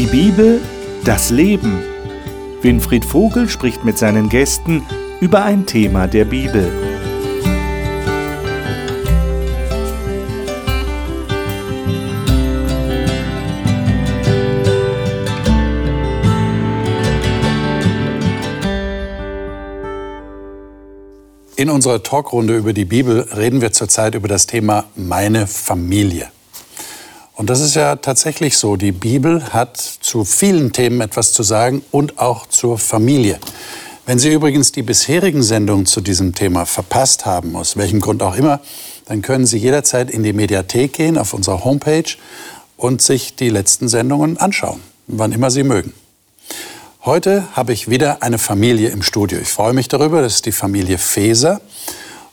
Die Bibel, das Leben. Winfried Vogel spricht mit seinen Gästen über ein Thema der Bibel. In unserer Talkrunde über die Bibel reden wir zurzeit über das Thema meine Familie. Und das ist ja tatsächlich so. Die Bibel hat zu vielen Themen etwas zu sagen und auch zur Familie. Wenn Sie übrigens die bisherigen Sendungen zu diesem Thema verpasst haben, aus welchem Grund auch immer, dann können Sie jederzeit in die Mediathek gehen auf unserer Homepage und sich die letzten Sendungen anschauen, wann immer Sie mögen. Heute habe ich wieder eine Familie im Studio. Ich freue mich darüber, das ist die Familie Feser.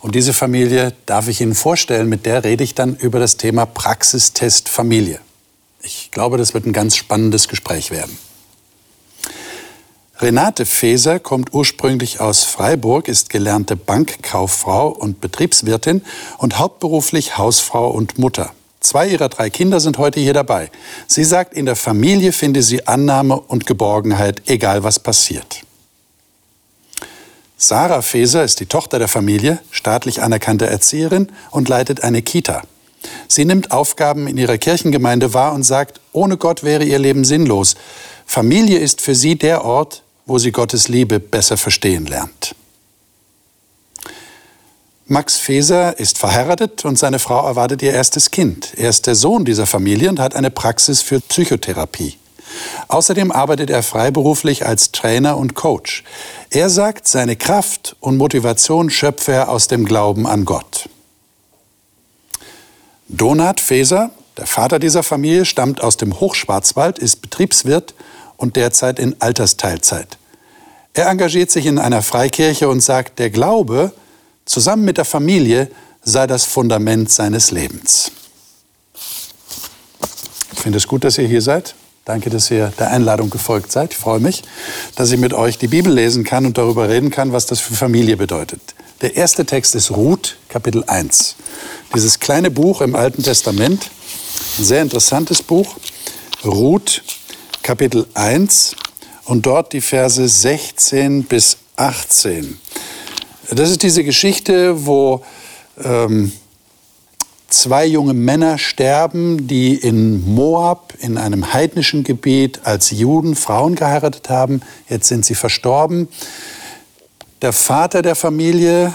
Und diese Familie darf ich Ihnen vorstellen, mit der rede ich dann über das Thema Praxistest Familie. Ich glaube, das wird ein ganz spannendes Gespräch werden. Renate Feser kommt ursprünglich aus Freiburg, ist gelernte Bankkauffrau und Betriebswirtin und hauptberuflich Hausfrau und Mutter. Zwei ihrer drei Kinder sind heute hier dabei. Sie sagt, in der Familie finde sie Annahme und Geborgenheit, egal was passiert. Sarah Feser ist die Tochter der Familie, staatlich anerkannte Erzieherin und leitet eine Kita. Sie nimmt Aufgaben in ihrer Kirchengemeinde wahr und sagt, ohne Gott wäre ihr Leben sinnlos. Familie ist für sie der Ort, wo sie Gottes Liebe besser verstehen lernt. Max Feser ist verheiratet und seine Frau erwartet ihr erstes Kind. Er ist der Sohn dieser Familie und hat eine Praxis für Psychotherapie. Außerdem arbeitet er freiberuflich als Trainer und Coach. Er sagt, seine Kraft und Motivation schöpfe er aus dem Glauben an Gott. Donat Feser, der Vater dieser Familie, stammt aus dem Hochschwarzwald, ist Betriebswirt und derzeit in Altersteilzeit. Er engagiert sich in einer Freikirche und sagt, der Glaube zusammen mit der Familie sei das Fundament seines Lebens. Ich finde es gut, dass ihr hier seid. Danke, dass ihr der Einladung gefolgt seid. Ich freue mich, dass ich mit euch die Bibel lesen kann und darüber reden kann, was das für Familie bedeutet. Der erste Text ist Ruth, Kapitel 1. Dieses kleine Buch im Alten Testament, ein sehr interessantes Buch. Ruth, Kapitel 1 und dort die Verse 16 bis 18. Das ist diese Geschichte, wo ähm, zwei junge Männer sterben, die in Moab, in einem heidnischen Gebiet, als Juden Frauen geheiratet haben. Jetzt sind sie verstorben. Der Vater der Familie,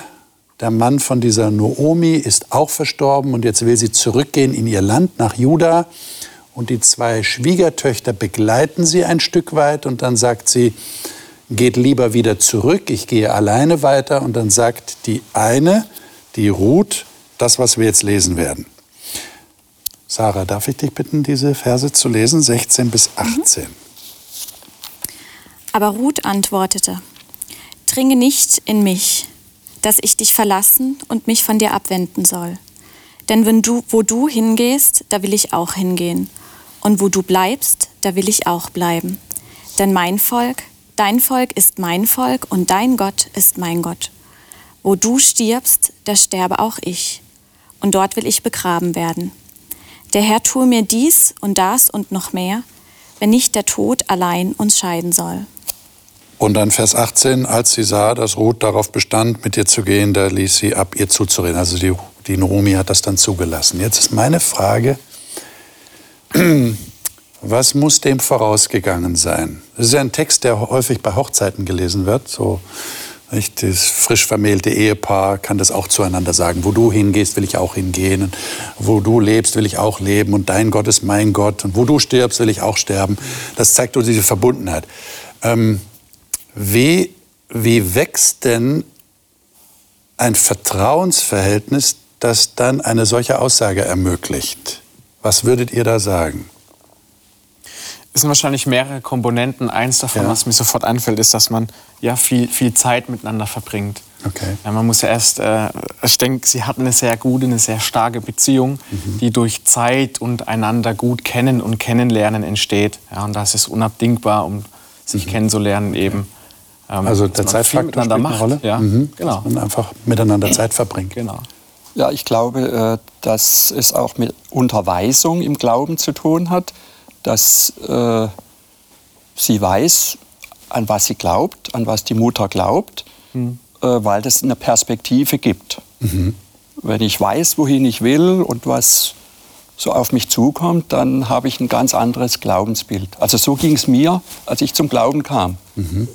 der Mann von dieser Noomi, ist auch verstorben und jetzt will sie zurückgehen in ihr Land nach Juda. Und die zwei Schwiegertöchter begleiten sie ein Stück weit und dann sagt sie, geht lieber wieder zurück, ich gehe alleine weiter. Und dann sagt die eine, die Ruth, das, was wir jetzt lesen werden. Sarah, darf ich dich bitten, diese Verse zu lesen, 16 bis 18? Mhm. Aber Ruth antwortete, Dringe nicht in mich, dass ich dich verlassen und mich von dir abwenden soll. Denn wenn du, wo du hingehst, da will ich auch hingehen. Und wo du bleibst, da will ich auch bleiben. Denn mein Volk, Dein Volk ist mein Volk und dein Gott ist mein Gott. Wo du stirbst, da sterbe auch ich. Und dort will ich begraben werden. Der Herr tue mir dies und das und noch mehr, wenn nicht der Tod allein uns scheiden soll. Und dann Vers 18, als sie sah, dass Ruth darauf bestand, mit ihr zu gehen, da ließ sie ab, ihr zuzureden. Also die, die Naomi hat das dann zugelassen. Jetzt ist meine Frage, was muss dem vorausgegangen sein? Das ist ja ein Text, der häufig bei Hochzeiten gelesen wird. So, nicht? Das frisch vermählte Ehepaar kann das auch zueinander sagen. Wo du hingehst, will ich auch hingehen. Und wo du lebst, will ich auch leben. Und dein Gott ist mein Gott. Und wo du stirbst, will ich auch sterben. Das zeigt uns diese Verbundenheit. Ähm, wie, wie wächst denn ein Vertrauensverhältnis, das dann eine solche Aussage ermöglicht? Was würdet ihr da sagen? Es sind wahrscheinlich mehrere Komponenten. Eins davon, ja. was mir sofort einfällt, ist, dass man ja viel, viel Zeit miteinander verbringt. Okay. Ja, man muss ja erst, äh, ich denke, sie hatten eine sehr gute, eine sehr starke Beziehung, mhm. die durch Zeit und einander gut kennen und kennenlernen entsteht. Ja, und das ist unabdingbar, um sich mhm. kennenzulernen eben. Ähm, also der Zeitfaktor spielt eine Rolle? Ja, mhm. genau. Dass man einfach miteinander Zeit verbringt. Genau. Ja, ich glaube, äh, dass es auch mit Unterweisung im Glauben zu tun hat dass äh, sie weiß, an was sie glaubt, an was die Mutter glaubt, mhm. äh, weil das eine Perspektive gibt. Mhm. Wenn ich weiß, wohin ich will und was so auf mich zukommt, dann habe ich ein ganz anderes Glaubensbild. Also so ging es mir, als ich zum Glauben kam. Mhm.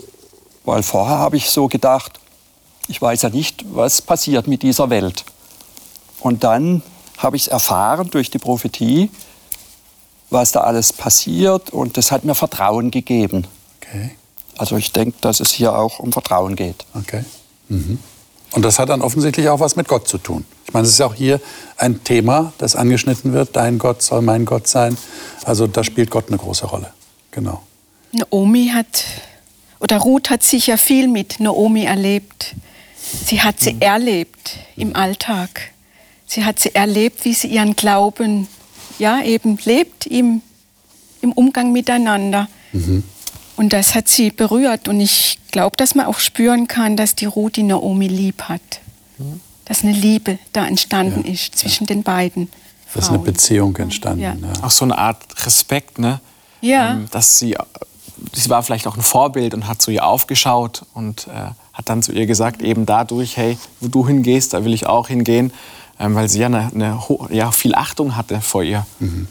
Weil vorher habe ich so gedacht, ich weiß ja nicht, was passiert mit dieser Welt. Und dann habe ich es erfahren durch die Prophetie, was da alles passiert und das hat mir Vertrauen gegeben. Okay. Also ich denke, dass es hier auch um Vertrauen geht. Okay. Mhm. Und das hat dann offensichtlich auch was mit Gott zu tun. Ich meine, es ist auch hier ein Thema, das angeschnitten wird. Dein Gott soll mein Gott sein. Also da spielt Gott eine große Rolle. Genau. Naomi hat, oder Ruth hat sicher viel mit Naomi erlebt. Sie hat sie mhm. erlebt im Alltag. Sie hat sie erlebt, wie sie ihren Glauben ja, eben lebt im, im Umgang miteinander. Mhm. Und das hat sie berührt. Und ich glaube, dass man auch spüren kann, dass die Ruth die Naomi lieb hat. Mhm. Dass eine Liebe da entstanden ja. ist zwischen ja. den beiden. Frauen. ist eine Beziehung entstanden. Ja. Auch so eine Art Respekt, ne? Ja. Ähm, dass sie, sie war vielleicht auch ein Vorbild und hat zu ihr aufgeschaut und äh, hat dann zu ihr gesagt, eben dadurch, hey, wo du hingehst, da will ich auch hingehen. Ähm, weil sie ja, eine, eine ja, viel Achtung hatte vor ihr. Mhm.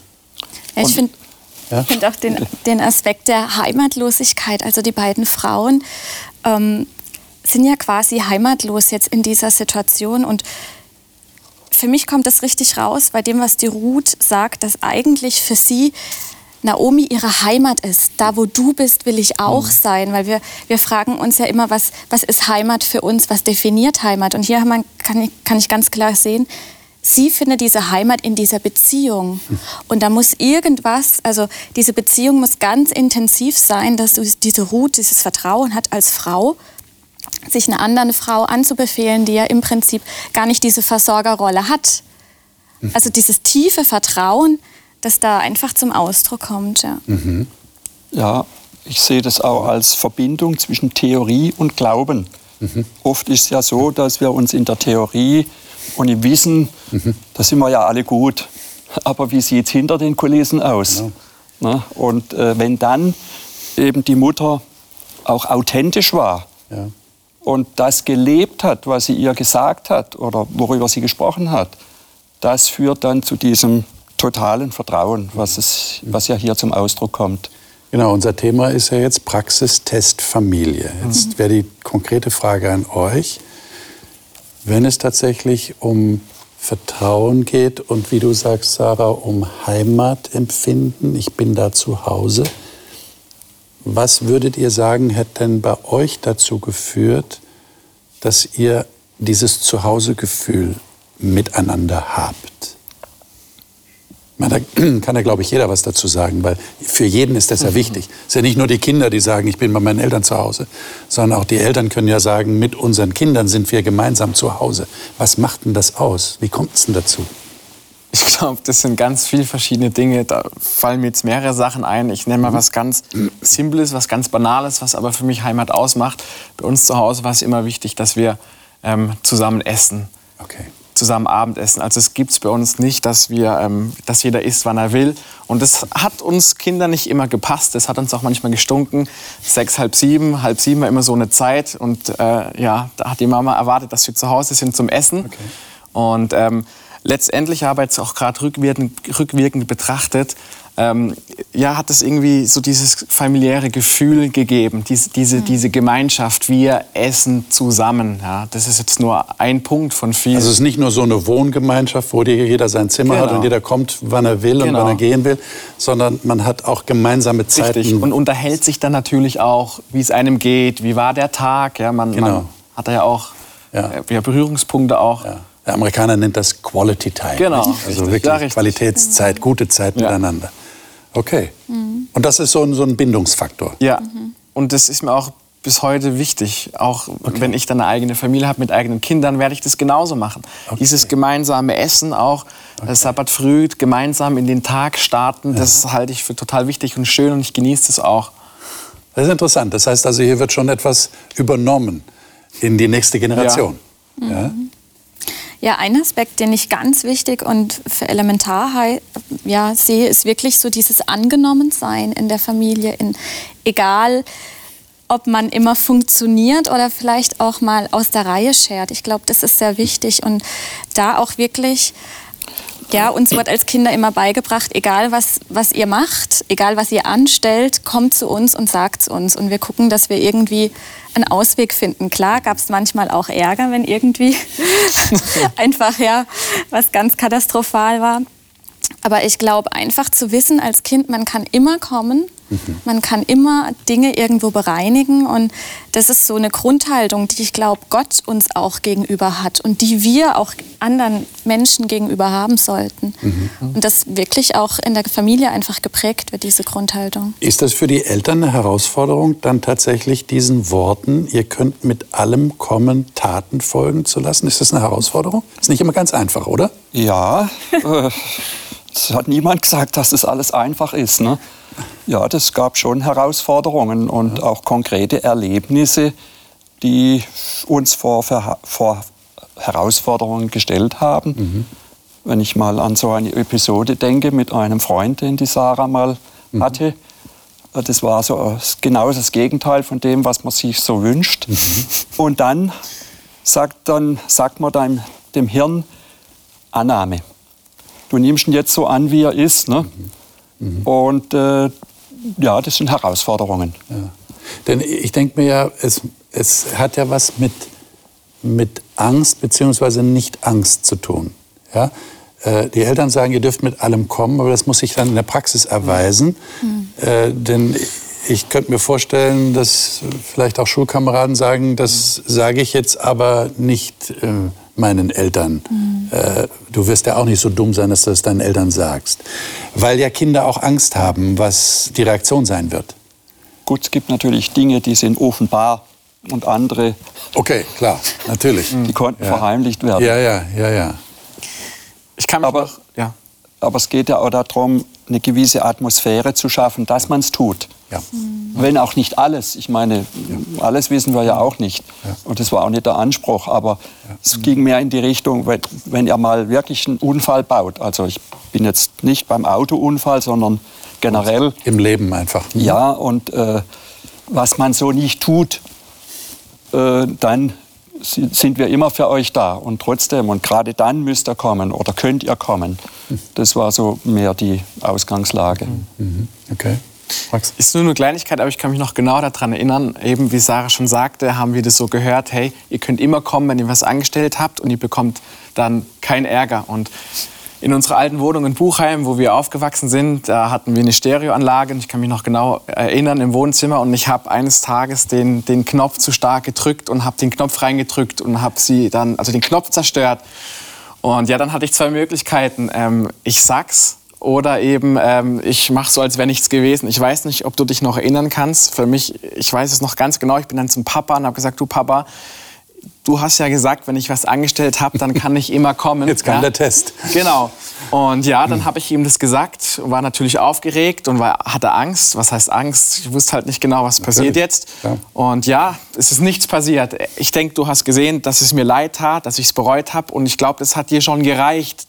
Ja, ich finde ja? find auch den, den Aspekt der Heimatlosigkeit, also die beiden Frauen ähm, sind ja quasi heimatlos jetzt in dieser Situation und für mich kommt das richtig raus bei dem, was die Ruth sagt, dass eigentlich für sie Naomi ihre Heimat ist. Da, wo du bist, will ich auch mhm. sein. Weil wir, wir fragen uns ja immer, was, was ist Heimat für uns? Was definiert Heimat? Und hier man, kann, ich, kann ich ganz klar sehen, sie findet diese Heimat in dieser Beziehung. Mhm. Und da muss irgendwas, also diese Beziehung muss ganz intensiv sein, dass du diese Ruth, dieses Vertrauen hat als Frau, sich einer anderen Frau anzubefehlen, die ja im Prinzip gar nicht diese Versorgerrolle hat. Mhm. Also dieses tiefe Vertrauen, das da einfach zum Ausdruck kommt. Ja, mhm. ja ich sehe das auch als Verbindung zwischen Theorie und Glauben. Mhm. Oft ist es ja so, dass wir uns in der Theorie und im Wissen, mhm. da sind wir ja alle gut. Aber wie sieht es hinter den Kulissen aus? Ja. Na, und äh, wenn dann eben die Mutter auch authentisch war ja. und das gelebt hat, was sie ihr gesagt hat oder worüber sie gesprochen hat, das führt dann zu diesem totalen Vertrauen, was, es, was ja hier zum Ausdruck kommt. Genau, unser Thema ist ja jetzt Praxistest Familie. Jetzt mhm. wäre die konkrete Frage an euch. Wenn es tatsächlich um Vertrauen geht und wie du sagst, Sarah, um Heimatempfinden, ich bin da zu Hause, was würdet ihr sagen, hätte denn bei euch dazu geführt, dass ihr dieses Zuhausegefühl miteinander habt? Man, da kann ja, glaube ich, jeder was dazu sagen, weil für jeden ist das ja mhm. wichtig. Es sind ja nicht nur die Kinder, die sagen, ich bin bei meinen Eltern zu Hause, sondern auch die Eltern können ja sagen, mit unseren Kindern sind wir gemeinsam zu Hause. Was macht denn das aus? Wie kommt es denn dazu? Ich glaube, das sind ganz viele verschiedene Dinge. Da fallen mir jetzt mehrere Sachen ein. Ich nenne mal was ganz Simples, was ganz Banales, was aber für mich Heimat ausmacht. Bei uns zu Hause war es immer wichtig, dass wir ähm, zusammen essen. Okay zusammen Abendessen. Also es gibt es bei uns nicht, dass, wir, ähm, dass jeder isst, wann er will. Und das hat uns Kinder nicht immer gepasst. Das hat uns auch manchmal gestunken. Sechs, halb sieben, halb sieben war immer so eine Zeit. Und äh, ja, da hat die Mama erwartet, dass wir zu Hause sind zum Essen. Okay. Und ähm, letztendlich aber jetzt auch gerade rückwirkend, rückwirkend betrachtet, ähm, ja, hat es irgendwie so dieses familiäre Gefühl gegeben, diese, diese, mhm. diese Gemeinschaft, wir essen zusammen. Ja, das ist jetzt nur ein Punkt von vielen. Also es ist nicht nur so eine Wohngemeinschaft, wo jeder sein Zimmer genau. hat und jeder kommt, wann er will genau. und wann er gehen will, sondern man hat auch gemeinsame Zeiten. Richtig. Und unterhält sich dann natürlich auch, wie es einem geht, wie war der Tag. Ja, man, genau. man hat ja auch ja. Äh, Berührungspunkte auch. Ja. Der Amerikaner nennt das Quality Time. Genau. Also wirklich ja, Qualitätszeit, gute Zeit miteinander. Okay. Mhm. Und das ist so ein, so ein Bindungsfaktor. Ja. Mhm. Und das ist mir auch bis heute wichtig. Auch okay. wenn ich dann eine eigene Familie habe mit eigenen Kindern, werde ich das genauso machen. Okay. Dieses gemeinsame Essen auch, okay. Sabbat früh, gemeinsam in den Tag starten, ja. das halte ich für total wichtig und schön und ich genieße das auch. Das ist interessant. Das heißt also, hier wird schon etwas übernommen in die nächste Generation. Ja. Mhm. Ja, ein Aspekt, den ich ganz wichtig und für elementar ja, sehe, ist wirklich so dieses Angenommensein in der Familie, in, egal ob man immer funktioniert oder vielleicht auch mal aus der Reihe schert. Ich glaube, das ist sehr wichtig und da auch wirklich ja, uns wird als Kinder immer beigebracht, egal was, was ihr macht, egal was ihr anstellt, kommt zu uns und sagt es uns. Und wir gucken, dass wir irgendwie einen Ausweg finden. Klar gab es manchmal auch Ärger, wenn irgendwie einfach ja was ganz katastrophal war. Aber ich glaube, einfach zu wissen als Kind, man kann immer kommen, mhm. man kann immer Dinge irgendwo bereinigen. Und das ist so eine Grundhaltung, die ich glaube, Gott uns auch gegenüber hat und die wir auch anderen Menschen gegenüber haben sollten. Mhm. Und das wirklich auch in der Familie einfach geprägt wird, diese Grundhaltung. Ist das für die Eltern eine Herausforderung, dann tatsächlich diesen Worten, ihr könnt mit allem kommen, Taten folgen zu lassen? Ist das eine Herausforderung? Ist nicht immer ganz einfach, oder? Ja. Es hat niemand gesagt, dass das alles einfach ist. Ne? Ja, das gab schon Herausforderungen und auch konkrete Erlebnisse, die uns vor, vor Herausforderungen gestellt haben. Mhm. Wenn ich mal an so eine Episode denke mit einem Freund, den die Sarah mal mhm. hatte, das war so genau das Gegenteil von dem, was man sich so wünscht. Mhm. Und dann sagt, dann sagt man dem, dem Hirn Annahme du nimmst ihn jetzt so an, wie er ist. Ne? Mhm. Und äh, ja, das sind Herausforderungen. Ja. Denn ich denke mir ja, es, es hat ja was mit, mit Angst bzw. Nicht-Angst zu tun. Ja? Äh, die Eltern sagen, ihr dürft mit allem kommen, aber das muss sich dann in der Praxis erweisen. Mhm. Äh, denn ich könnte mir vorstellen, dass vielleicht auch Schulkameraden sagen, das sage ich jetzt aber nicht äh, meinen Eltern. Mhm. Äh, du wirst ja auch nicht so dumm sein, dass du das deinen Eltern sagst. Weil ja Kinder auch Angst haben, was die Reaktion sein wird. Gut, es gibt natürlich Dinge, die sind offenbar und andere. Okay, klar, natürlich. Die konnten ja. verheimlicht werden. Ja, ja, ja, ja. Ich kann aber, noch, ja. aber es geht ja auch darum, eine gewisse Atmosphäre zu schaffen, dass man es tut. Ja. Wenn auch nicht alles. Ich meine, alles wissen wir ja auch nicht. Ja. Und das war auch nicht der Anspruch. Aber ja. es ging mehr in die Richtung, wenn, wenn er mal wirklich einen Unfall baut. Also ich bin jetzt nicht beim Autounfall, sondern generell. Im Leben einfach. Ja, und äh, was man so nicht tut, äh, dann sind wir immer für euch da. Und trotzdem, und gerade dann müsst ihr kommen oder könnt ihr kommen. Das war so mehr die Ausgangslage. Mhm. Okay. Max? Ist nur eine Kleinigkeit, aber ich kann mich noch genau daran erinnern, eben wie Sarah schon sagte, haben wir das so gehört, hey, ihr könnt immer kommen, wenn ihr was angestellt habt und ihr bekommt dann keinen Ärger. Und in unserer alten Wohnung in Buchheim, wo wir aufgewachsen sind, da hatten wir eine Stereoanlage und ich kann mich noch genau erinnern im Wohnzimmer und ich habe eines Tages den, den Knopf zu stark gedrückt und habe den Knopf reingedrückt und habe sie dann, also den Knopf zerstört. Und ja, dann hatte ich zwei Möglichkeiten. Ähm, ich sag's oder eben, ähm, ich mache so, als wäre nichts gewesen. Ich weiß nicht, ob du dich noch erinnern kannst. Für mich, ich weiß es noch ganz genau. Ich bin dann zum Papa und habe gesagt, du Papa, du hast ja gesagt, wenn ich was angestellt habe, dann kann ich immer kommen. Jetzt kam ja? der Test. Genau. Und ja, dann habe ich ihm das gesagt, war natürlich aufgeregt und war, hatte Angst. Was heißt Angst? Ich wusste halt nicht genau, was natürlich. passiert jetzt. Ja. Und ja, es ist nichts passiert. Ich denke, du hast gesehen, dass es mir leid tat, dass ich es bereut habe. Und ich glaube, das hat dir schon gereicht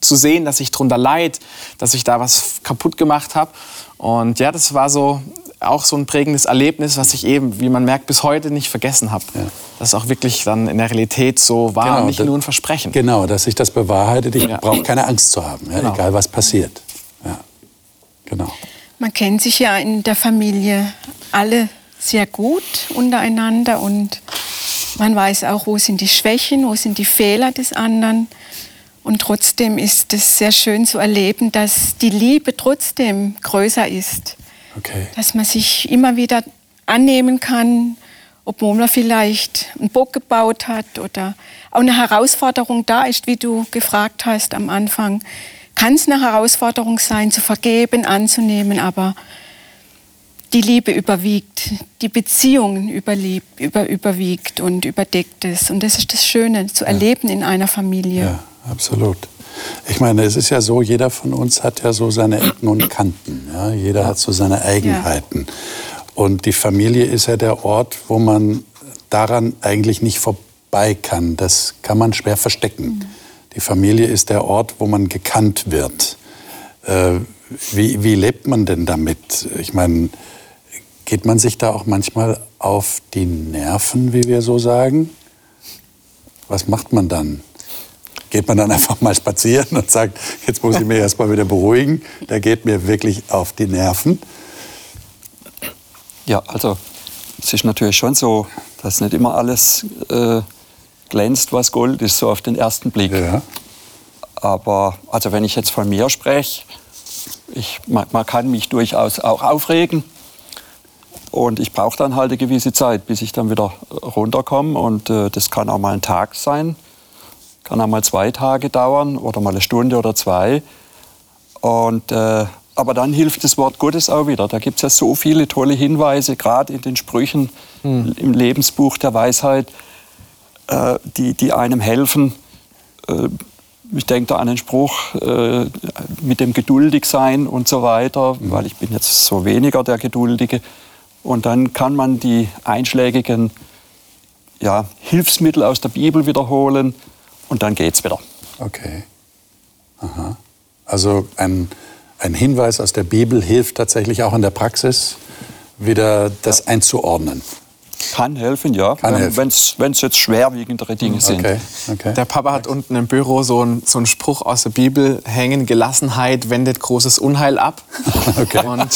zu sehen, dass ich darunter leid, dass ich da was kaputt gemacht habe. Und ja, das war so auch so ein prägendes Erlebnis, was ich eben, wie man merkt, bis heute nicht vergessen habe. Ja. Das auch wirklich dann in der Realität so war, genau, nicht nur ein Versprechen. Genau, dass sich das bewahrheitet. Ich ja. brauche keine Angst zu haben, ja, genau. egal was passiert. Ja. Genau. Man kennt sich ja in der Familie alle sehr gut untereinander und man weiß auch, wo sind die Schwächen, wo sind die Fehler des anderen. Und trotzdem ist es sehr schön zu erleben, dass die Liebe trotzdem größer ist. Okay. Dass man sich immer wieder annehmen kann, obwohl man vielleicht einen Bock gebaut hat oder auch eine Herausforderung da ist, wie du gefragt hast am Anfang. Kann es eine Herausforderung sein, zu vergeben, anzunehmen, aber die Liebe überwiegt, die Beziehung überlieb, über, überwiegt und überdeckt es. Und das ist das Schöne, zu ja. erleben in einer Familie. Ja absolut. Ich meine, es ist ja so, jeder von uns hat ja so seine Ecken und Kanten. Ja? Jeder hat so seine Eigenheiten. Ja. Und die Familie ist ja der Ort, wo man daran eigentlich nicht vorbei bei kann, das kann man schwer verstecken. Mhm. Die Familie ist der Ort, wo man gekannt wird. Äh, wie, wie lebt man denn damit? Ich meine, geht man sich da auch manchmal auf die Nerven, wie wir so sagen? Was macht man dann? Geht man dann einfach mal spazieren und sagt, jetzt muss ich mich erst mal wieder beruhigen? Der geht mir wirklich auf die Nerven. Ja, also es ist natürlich schon so, dass nicht immer alles äh, glänzt, was Gold ist, so auf den ersten Blick. Ja. Aber also wenn ich jetzt von mir spreche, ich, man, man kann mich durchaus auch aufregen. Und ich brauche dann halt eine gewisse Zeit, bis ich dann wieder runterkomme. Und äh, das kann auch mal ein Tag sein, kann auch mal zwei Tage dauern oder mal eine Stunde oder zwei. Und, äh, aber dann hilft das Wort Gottes auch wieder. Da gibt es ja so viele tolle Hinweise, gerade in den Sprüchen hm. im Lebensbuch der Weisheit, äh, die, die einem helfen. Äh, ich denke da an den Spruch äh, mit dem Geduldigsein und so weiter, mhm. weil ich bin jetzt so weniger der Geduldige. Und dann kann man die einschlägigen ja, Hilfsmittel aus der Bibel wiederholen und dann geht's wieder. Okay. Aha. Also ein, ein Hinweis aus der Bibel hilft tatsächlich auch in der Praxis, wieder das ja. einzuordnen. Kann helfen, ja. Wenn es jetzt schwerwiegendere Dinge sind. Okay, okay. Der Papa hat unten im Büro so einen so Spruch aus der Bibel hängen: Gelassenheit wendet großes Unheil ab. Okay. Und,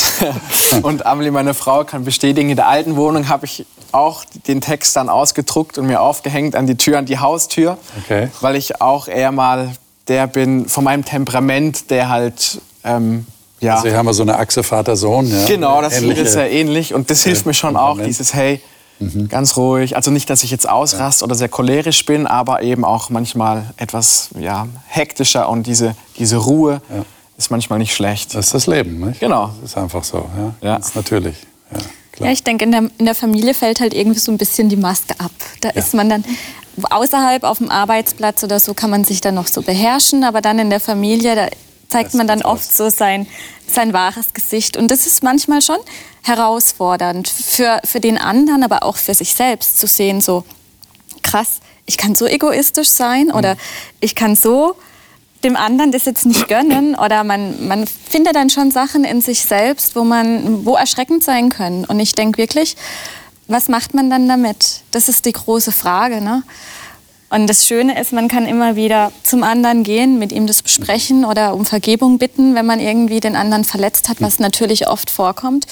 und Amelie, meine Frau, kann bestätigen, in der alten Wohnung habe ich auch den Text dann ausgedruckt und mir aufgehängt an die Tür, an die Haustür. Okay. Weil ich auch eher mal der bin, von meinem Temperament, der halt. Ähm, ja. Also hier haben wir so eine Achse Vater-Sohn. Ja? Genau, das ist sehr ähnlich. Und das hilft mir schon auch, dieses, hey, Mhm. Ganz ruhig. Also nicht, dass ich jetzt ausrast ja. oder sehr cholerisch bin, aber eben auch manchmal etwas ja, hektischer und diese, diese Ruhe ja. ist manchmal nicht schlecht. Das ist das Leben, nicht? Genau. Das ist einfach so. Ja, ja. Ist natürlich. Ja, klar. ja ich denke, in der, in der Familie fällt halt irgendwie so ein bisschen die Maske ab. Da ist man dann außerhalb auf dem Arbeitsplatz oder so kann man sich dann noch so beherrschen, aber dann in der Familie, da zeigt das man dann oft aus. so sein, sein wahres Gesicht. Und das ist manchmal schon herausfordernd für, für den anderen, aber auch für sich selbst zu sehen, so krass, ich kann so egoistisch sein oder ich kann so dem anderen das jetzt nicht gönnen oder man, man findet dann schon Sachen in sich selbst, wo man, wo erschreckend sein können. Und ich denke wirklich, was macht man dann damit? Das ist die große Frage. Ne? Und das Schöne ist, man kann immer wieder zum anderen gehen, mit ihm das besprechen oder um Vergebung bitten, wenn man irgendwie den anderen verletzt hat, was natürlich oft vorkommt.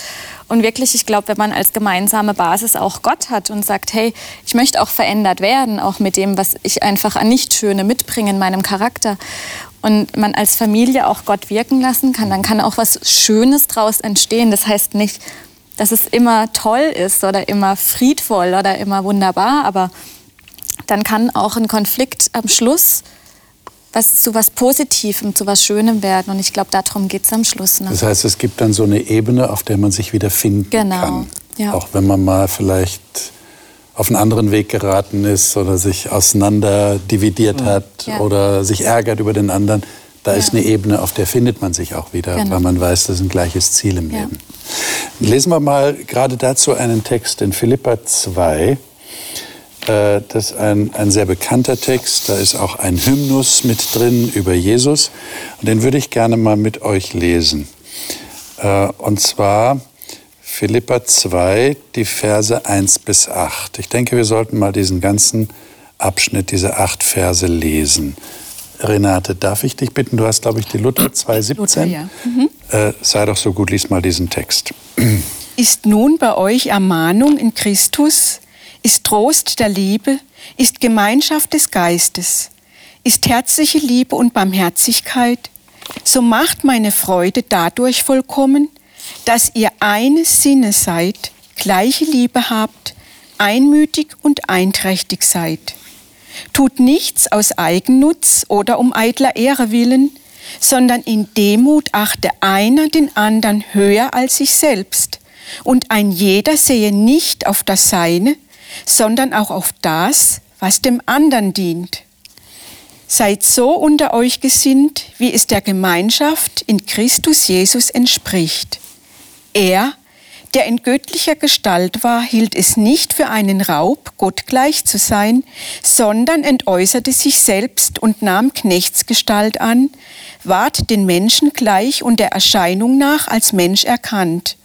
Und wirklich, ich glaube, wenn man als gemeinsame Basis auch Gott hat und sagt, hey, ich möchte auch verändert werden, auch mit dem, was ich einfach an Nichtschöne mitbringe in meinem Charakter. Und man als Familie auch Gott wirken lassen kann, dann kann auch was Schönes daraus entstehen. Das heißt nicht, dass es immer toll ist oder immer friedvoll oder immer wunderbar, aber dann kann auch ein Konflikt am Schluss was zu was Positivem, zu was Schönem werden. Und ich glaube, darum geht es am Schluss. Ne? Das heißt, es gibt dann so eine Ebene, auf der man sich wieder finden genau. kann. Ja. Auch wenn man mal vielleicht auf einen anderen Weg geraten ist oder sich auseinander dividiert mhm. hat ja. oder sich ärgert über den anderen. Da ja. ist eine Ebene, auf der findet man sich auch wieder, genau. weil man weiß, das ist ein gleiches Ziel im Leben. Lesen wir mal gerade dazu einen Text in Philippa 2. Äh, das ist ein, ein sehr bekannter Text. Da ist auch ein Hymnus mit drin über Jesus. Und den würde ich gerne mal mit euch lesen. Äh, und zwar Philippa 2, die Verse 1 bis 8. Ich denke, wir sollten mal diesen ganzen Abschnitt, diese acht Verse lesen. Renate, darf ich dich bitten? Du hast, glaube ich, die Luther 2,17. Luther, ja. Mhm. Äh, sei doch so gut, lies mal diesen Text. Ist nun bei euch Ermahnung in Christus, ist Trost der Liebe, ist Gemeinschaft des Geistes, ist herzliche Liebe und Barmherzigkeit, so macht meine Freude dadurch vollkommen, dass ihr eines Sinne seid, gleiche Liebe habt, einmütig und einträchtig seid. Tut nichts aus Eigennutz oder um eitler Ehre willen, sondern in Demut achte einer den anderen höher als sich selbst, und ein jeder sehe nicht auf das Seine, sondern auch auf das, was dem anderen dient. Seid so unter euch gesinnt, wie es der Gemeinschaft in Christus Jesus entspricht. Er, der in göttlicher Gestalt war, hielt es nicht für einen Raub, Gott gleich zu sein, sondern entäußerte sich selbst und nahm Knechtsgestalt an, ward den Menschen gleich und der Erscheinung nach als Mensch erkannt.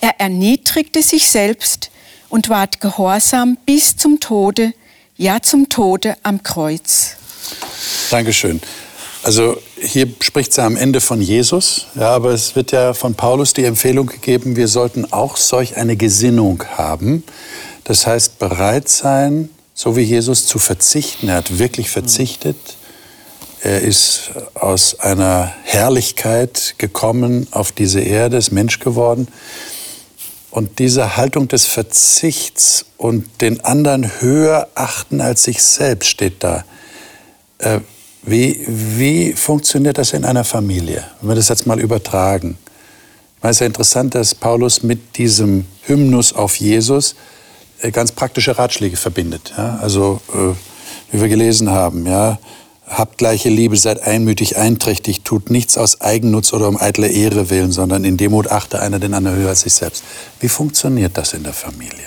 Er erniedrigte sich selbst und ward gehorsam bis zum Tode, ja zum Tode am Kreuz. Dankeschön. Also hier spricht sie am Ende von Jesus, ja, aber es wird ja von Paulus die Empfehlung gegeben, wir sollten auch solch eine Gesinnung haben. Das heißt, bereit sein, so wie Jesus zu verzichten. Er hat wirklich verzichtet. Er ist aus einer Herrlichkeit gekommen auf diese Erde, ist Mensch geworden. Und diese Haltung des Verzichts und den anderen höher achten als sich selbst steht da. Äh, wie, wie funktioniert das in einer Familie, wenn wir das jetzt mal übertragen? Ich meine, es ist ja interessant, dass Paulus mit diesem Hymnus auf Jesus äh, ganz praktische Ratschläge verbindet. Ja? Also, äh, wie wir gelesen haben, ja, habt gleiche Liebe, seid einmütig, einträchtig, tut nichts aus Eigennutz oder um eitler Ehre willen, sondern in Demut achte einer den anderen höher als sich selbst. Wie funktioniert das in der Familie?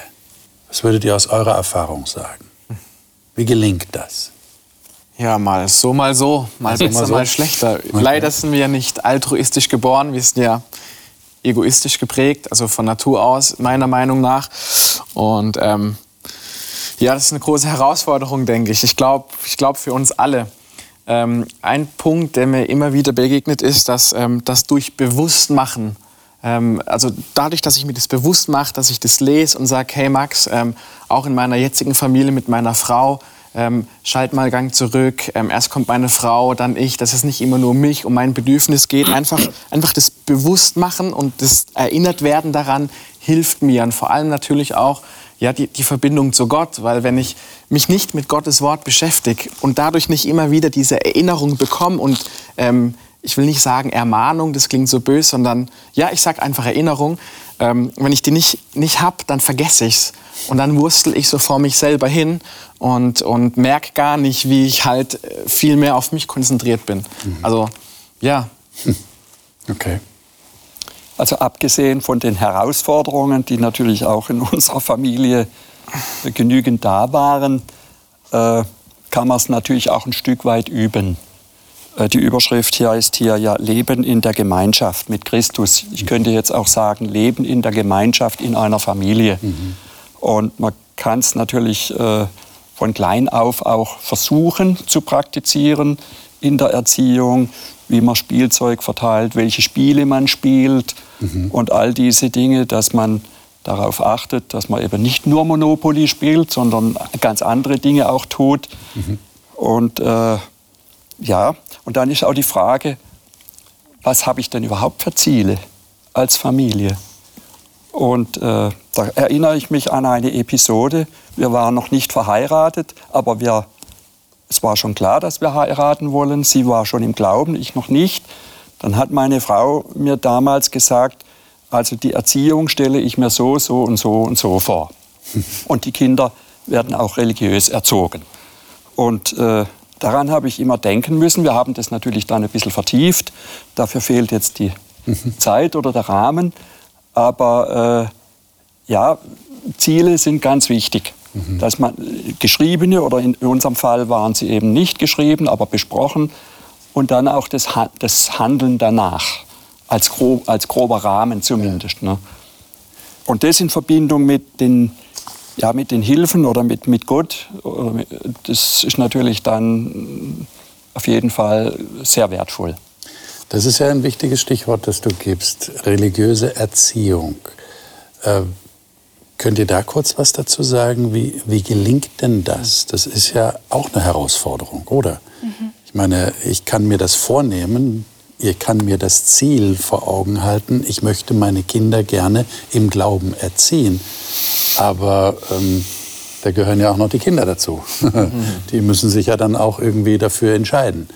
Was würdet ihr aus eurer Erfahrung sagen? Wie gelingt das? Ja, mal so, mal so. Mal besser, mal, so. mal schlechter. Okay. Leider sind wir ja nicht altruistisch geboren. Wir sind ja egoistisch geprägt, also von Natur aus, meiner Meinung nach. Und ähm, ja, das ist eine große Herausforderung, denke ich. Ich glaube ich glaub für uns alle. Ähm, ein Punkt, der mir immer wieder begegnet, ist, dass ähm, das durch Bewusstmachen, ähm, also dadurch, dass ich mir das bewusst mache, dass ich das lese und sage, hey Max, ähm, auch in meiner jetzigen Familie mit meiner Frau, ähm, schalt mal Gang zurück, ähm, erst kommt meine Frau, dann ich, dass es nicht immer nur um mich, um mein Bedürfnis geht. Einfach, einfach das Bewusstmachen und das Erinnert werden daran hilft mir und vor allem natürlich auch ja, die, die Verbindung zu Gott, weil wenn ich mich nicht mit Gottes Wort beschäftige und dadurch nicht immer wieder diese Erinnerung bekomme und ähm, ich will nicht sagen Ermahnung, das klingt so böse, sondern ja, ich sage einfach Erinnerung. Ähm, wenn ich die nicht, nicht habe, dann vergesse ich es. Und dann wurstel ich so vor mich selber hin und, und merke gar nicht, wie ich halt äh, viel mehr auf mich konzentriert bin. Mhm. Also, ja. Okay. Also abgesehen von den Herausforderungen, die natürlich auch in unserer Familie genügend da waren, äh, kann man es natürlich auch ein Stück weit üben. Äh, die Überschrift hier ist hier ja Leben in der Gemeinschaft mit Christus. Ich könnte jetzt auch sagen, Leben in der Gemeinschaft in einer Familie. Mhm. Und man kann es natürlich äh, von klein auf auch versuchen zu praktizieren in der Erziehung, wie man Spielzeug verteilt, welche Spiele man spielt mhm. und all diese Dinge, dass man darauf achtet, dass man eben nicht nur Monopoly spielt, sondern ganz andere Dinge auch tut. Mhm. Und äh, ja, und dann ist auch die Frage, was habe ich denn überhaupt für Ziele als Familie? Und äh, da erinnere ich mich an eine Episode. Wir waren noch nicht verheiratet, aber wir, es war schon klar, dass wir heiraten wollen. Sie war schon im Glauben, ich noch nicht. Dann hat meine Frau mir damals gesagt, also die Erziehung stelle ich mir so, so und so und so vor. Und die Kinder werden auch religiös erzogen. Und äh, daran habe ich immer denken müssen. Wir haben das natürlich dann ein bisschen vertieft. Dafür fehlt jetzt die mhm. Zeit oder der Rahmen. Aber äh, ja, Ziele sind ganz wichtig. Mhm. Dass man geschriebene oder in unserem Fall waren sie eben nicht geschrieben, aber besprochen und dann auch das, das Handeln danach als, grob, als grober Rahmen zumindest. Ne? Und das in Verbindung mit den, ja, mit den Hilfen oder mit, mit Gott, das ist natürlich dann auf jeden Fall sehr wertvoll. Das ist ja ein wichtiges Stichwort, das du gibst, religiöse Erziehung. Äh, könnt ihr da kurz was dazu sagen? Wie, wie gelingt denn das? Das ist ja auch eine Herausforderung, oder? Mhm. Ich meine, ich kann mir das vornehmen, ihr kann mir das Ziel vor Augen halten, ich möchte meine Kinder gerne im Glauben erziehen. Aber ähm, da gehören ja auch noch die Kinder dazu. Die müssen sich ja dann auch irgendwie dafür entscheiden.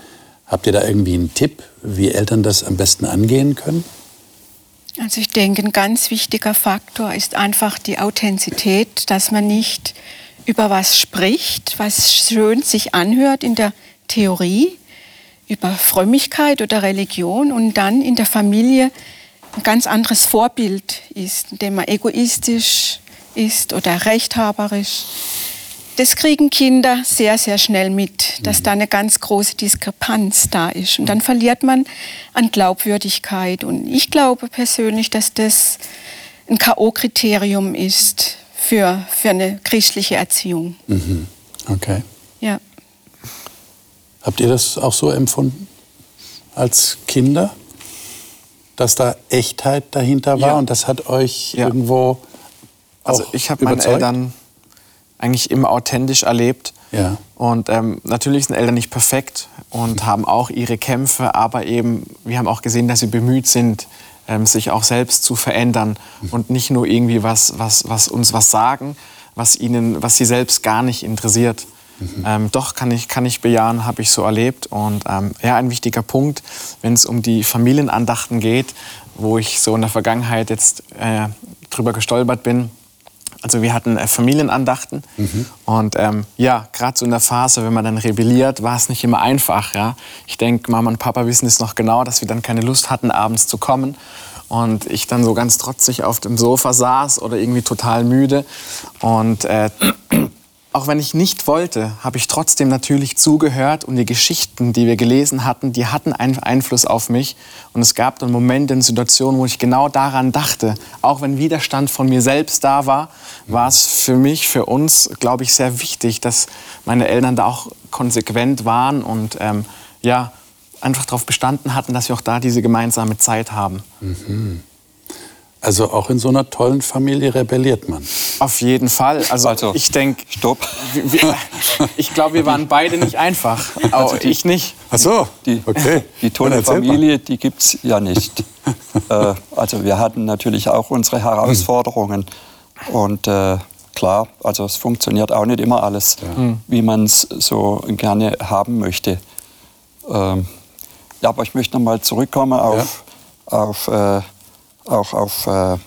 Habt ihr da irgendwie einen Tipp, wie Eltern das am besten angehen können? Also ich denke, ein ganz wichtiger Faktor ist einfach die Authentizität, dass man nicht über was spricht, was schön sich anhört in der Theorie, über Frömmigkeit oder Religion und dann in der Familie ein ganz anderes Vorbild ist, indem man egoistisch ist oder rechthaberisch. Das kriegen Kinder sehr, sehr schnell mit, dass da eine ganz große Diskrepanz da ist. Und dann verliert man an Glaubwürdigkeit. Und ich glaube persönlich, dass das ein K.O.-Kriterium ist für, für eine christliche Erziehung. Mhm. Okay. Habt ihr das auch so empfunden als Kinder? Dass da Echtheit dahinter war ja. und das hat euch ja. irgendwo. Also ich habe meine Eltern eigentlich immer authentisch erlebt. Ja. Und ähm, natürlich sind Eltern nicht perfekt und haben auch ihre Kämpfe, aber eben, wir haben auch gesehen, dass sie bemüht sind, ähm, sich auch selbst zu verändern mhm. und nicht nur irgendwie was, was, was uns was sagen, was, ihnen, was sie selbst gar nicht interessiert. Mhm. Ähm, doch, kann ich, kann ich bejahen, habe ich so erlebt. Und ähm, ja, ein wichtiger Punkt, wenn es um die Familienandachten geht, wo ich so in der Vergangenheit jetzt äh, drüber gestolpert bin, also wir hatten äh, Familienandachten mhm. und ähm, ja, gerade so in der Phase, wenn man dann rebelliert, war es nicht immer einfach. Ja? Ich denke, Mama und Papa wissen es noch genau, dass wir dann keine Lust hatten, abends zu kommen und ich dann so ganz trotzig auf dem Sofa saß oder irgendwie total müde und äh, auch wenn ich nicht wollte, habe ich trotzdem natürlich zugehört und die Geschichten, die wir gelesen hatten, die hatten einen Einfluss auf mich. Und es gab dann Momente in Situationen, wo ich genau daran dachte. Auch wenn Widerstand von mir selbst da war, war es für mich, für uns, glaube ich, sehr wichtig, dass meine Eltern da auch konsequent waren und ähm, ja, einfach darauf bestanden hatten, dass wir auch da diese gemeinsame Zeit haben. Mhm. Also auch in so einer tollen Familie rebelliert man. Auf jeden Fall. Also, also ich denke, stopp. ich glaube, wir waren beide nicht einfach. Auch also die, ich nicht. Ach so. Die, okay. die tolle Familie, die gibt es ja nicht. äh, also wir hatten natürlich auch unsere Herausforderungen. Und äh, klar, also es funktioniert auch nicht immer alles, ja. Hm. wie man es so gerne haben möchte. Ähm, ja, aber ich möchte noch mal zurückkommen auf, ja. auf äh, auch auf äh,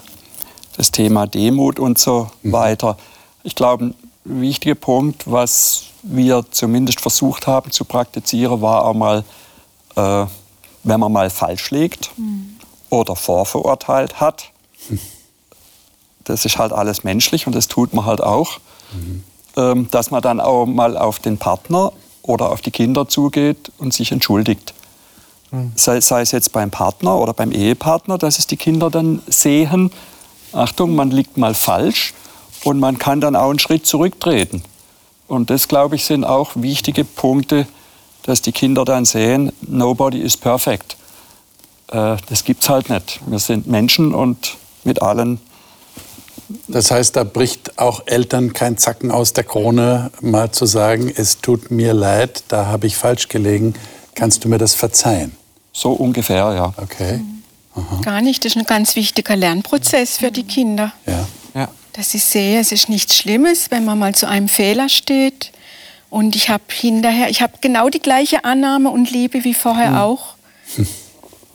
das Thema Demut und so mhm. weiter. Ich glaube, ein wichtiger Punkt, was wir zumindest versucht haben zu praktizieren, war auch mal, äh, wenn man mal falsch liegt mhm. oder vorverurteilt hat. Mhm. Das ist halt alles menschlich und das tut man halt auch. Mhm. Ähm, dass man dann auch mal auf den Partner oder auf die Kinder zugeht und sich entschuldigt. Sei, sei, es jetzt beim Partner oder beim Ehepartner, dass es die Kinder dann sehen, Achtung, man liegt mal falsch und man kann dann auch einen Schritt zurücktreten. Und das, glaube ich, sind auch wichtige Punkte, dass die Kinder dann sehen, nobody is perfect. Äh, das es halt nicht. Wir sind Menschen und mit allen. Das heißt, da bricht auch Eltern kein Zacken aus der Krone, mal zu sagen, es tut mir leid, da habe ich falsch gelegen, kannst du mir das verzeihen? So ungefähr, ja. Okay. Aha. Gar nicht. Das ist ein ganz wichtiger Lernprozess für die Kinder. Ja. ja. Dass ich sehe, es ist nichts Schlimmes, wenn man mal zu einem Fehler steht. Und ich habe hinterher, ich habe genau die gleiche Annahme und Liebe wie vorher hm. auch.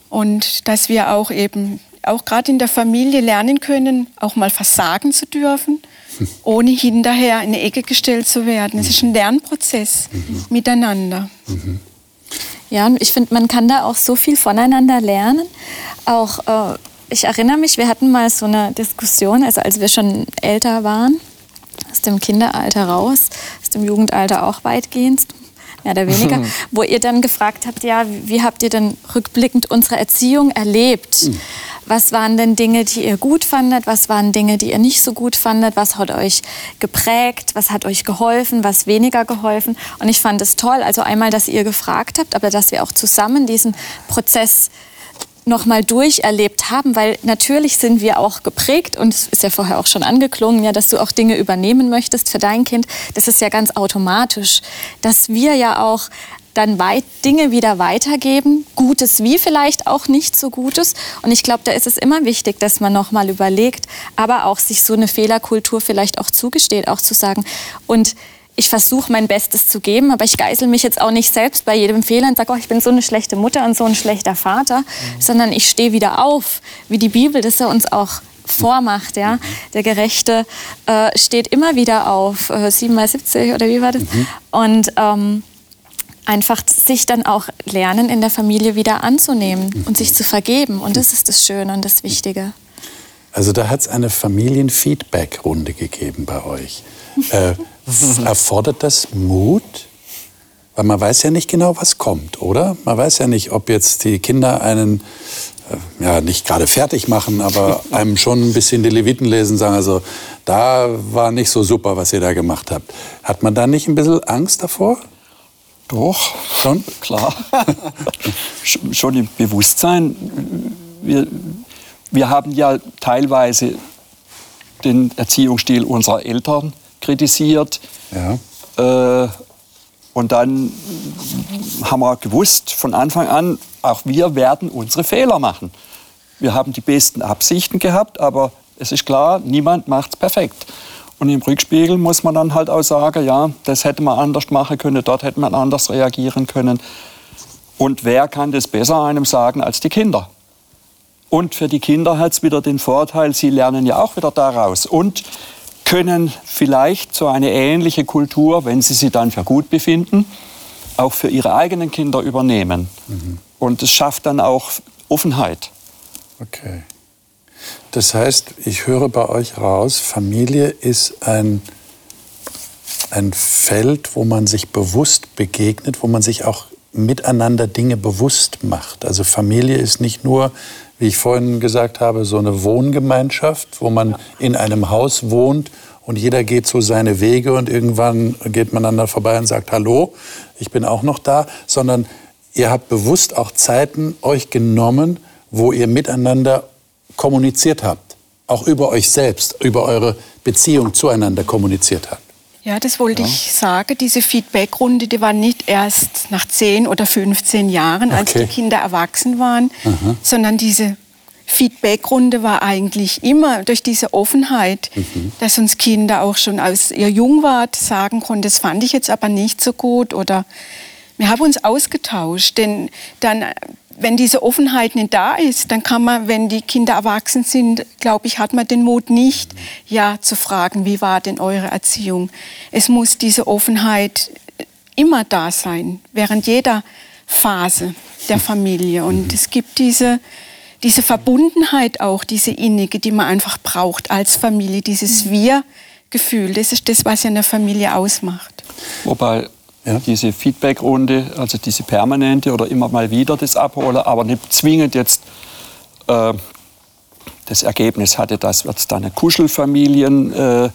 Und dass wir auch eben, auch gerade in der Familie lernen können, auch mal versagen zu dürfen, hm. ohne hinterher in eine Ecke gestellt zu werden. Es ist ein Lernprozess mhm. miteinander. Mhm. Ja, und ich finde, man kann da auch so viel voneinander lernen. Auch, äh, ich erinnere mich, wir hatten mal so eine Diskussion, also als wir schon älter waren, aus dem Kinderalter raus, aus dem Jugendalter auch weitgehend, mehr oder weniger, wo ihr dann gefragt habt, ja, wie habt ihr denn rückblickend unsere Erziehung erlebt? Mhm. Was waren denn Dinge, die ihr gut fandet? Was waren Dinge, die ihr nicht so gut fandet? Was hat euch geprägt? Was hat euch geholfen? Was weniger geholfen? Und ich fand es toll, also einmal, dass ihr gefragt habt, aber dass wir auch zusammen diesen Prozess noch mal durcherlebt haben, weil natürlich sind wir auch geprägt und es ist ja vorher auch schon angeklungen, ja, dass du auch Dinge übernehmen möchtest für dein Kind. Das ist ja ganz automatisch, dass wir ja auch dann weit, Dinge wieder weitergeben, Gutes wie vielleicht auch nicht so Gutes. Und ich glaube, da ist es immer wichtig, dass man noch mal überlegt, aber auch sich so eine Fehlerkultur vielleicht auch zugesteht, auch zu sagen und ich versuche mein Bestes zu geben, aber ich geißel mich jetzt auch nicht selbst bei jedem Fehler und sage, oh, ich bin so eine schlechte Mutter und so ein schlechter Vater, mhm. sondern ich stehe wieder auf, wie die Bibel das ja uns auch vormacht. Ja? Mhm. Der Gerechte äh, steht immer wieder auf, äh, 7 mal 70 oder wie war das? Mhm. Und ähm, einfach sich dann auch lernen, in der Familie wieder anzunehmen und sich zu vergeben. Und das ist das Schöne und das Wichtige. Also da hat es eine Familienfeedback-Runde gegeben bei euch. Äh, erfordert das Mut? Weil man weiß ja nicht genau, was kommt, oder? Man weiß ja nicht, ob jetzt die Kinder einen äh, ja nicht gerade fertig machen, aber einem schon ein bisschen die Leviten lesen, sagen, also da war nicht so super, was ihr da gemacht habt. Hat man da nicht ein bisschen Angst davor? Doch, schon, klar. schon im Bewusstsein. Wir, wir haben ja teilweise den Erziehungsstil unserer Eltern kritisiert. Ja. Äh, und dann haben wir gewusst von Anfang an, auch wir werden unsere Fehler machen. Wir haben die besten Absichten gehabt, aber es ist klar, niemand macht es perfekt. Und im Rückspiegel muss man dann halt auch sagen, ja, das hätte man anders machen können, dort hätte man anders reagieren können. Und wer kann das besser einem sagen als die Kinder? Und für die Kinder hat es wieder den Vorteil, sie lernen ja auch wieder daraus und können vielleicht so eine ähnliche Kultur, wenn sie sie dann für gut befinden, auch für ihre eigenen Kinder übernehmen. Mhm. Und es schafft dann auch Offenheit. Okay. Das heißt, ich höre bei euch raus, Familie ist ein, ein Feld, wo man sich bewusst begegnet, wo man sich auch miteinander Dinge bewusst macht. Also Familie ist nicht nur, wie ich vorhin gesagt habe, so eine Wohngemeinschaft, wo man in einem Haus wohnt und jeder geht so seine Wege und irgendwann geht man einander vorbei und sagt, hallo, ich bin auch noch da, sondern ihr habt bewusst auch Zeiten euch genommen, wo ihr miteinander kommuniziert habt, auch über euch selbst, über eure Beziehung zueinander kommuniziert habt. Ja, das wollte ja. ich sagen. Diese Feedbackrunde, die war nicht erst nach 10 oder 15 Jahren, als okay. die Kinder erwachsen waren, Aha. sondern diese Feedbackrunde war eigentlich immer durch diese Offenheit, mhm. dass uns Kinder auch schon aus ihr Jungwart sagen konnten, das fand ich jetzt aber nicht so gut oder wir haben uns ausgetauscht, denn dann wenn diese Offenheit nicht da ist, dann kann man, wenn die Kinder erwachsen sind, glaube ich, hat man den Mut nicht, ja zu fragen, wie war denn eure Erziehung. Es muss diese Offenheit immer da sein, während jeder Phase der Familie. Und es gibt diese, diese Verbundenheit auch, diese innige, die man einfach braucht als Familie, dieses Wir-Gefühl. Das ist das, was ja eine Familie ausmacht. Wobei ja. diese Feedbackrunde, also diese permanente oder immer mal wieder das abholen, aber nicht zwingend jetzt äh, das Ergebnis hatte, dass wir jetzt da eine Kuschelfamilien äh,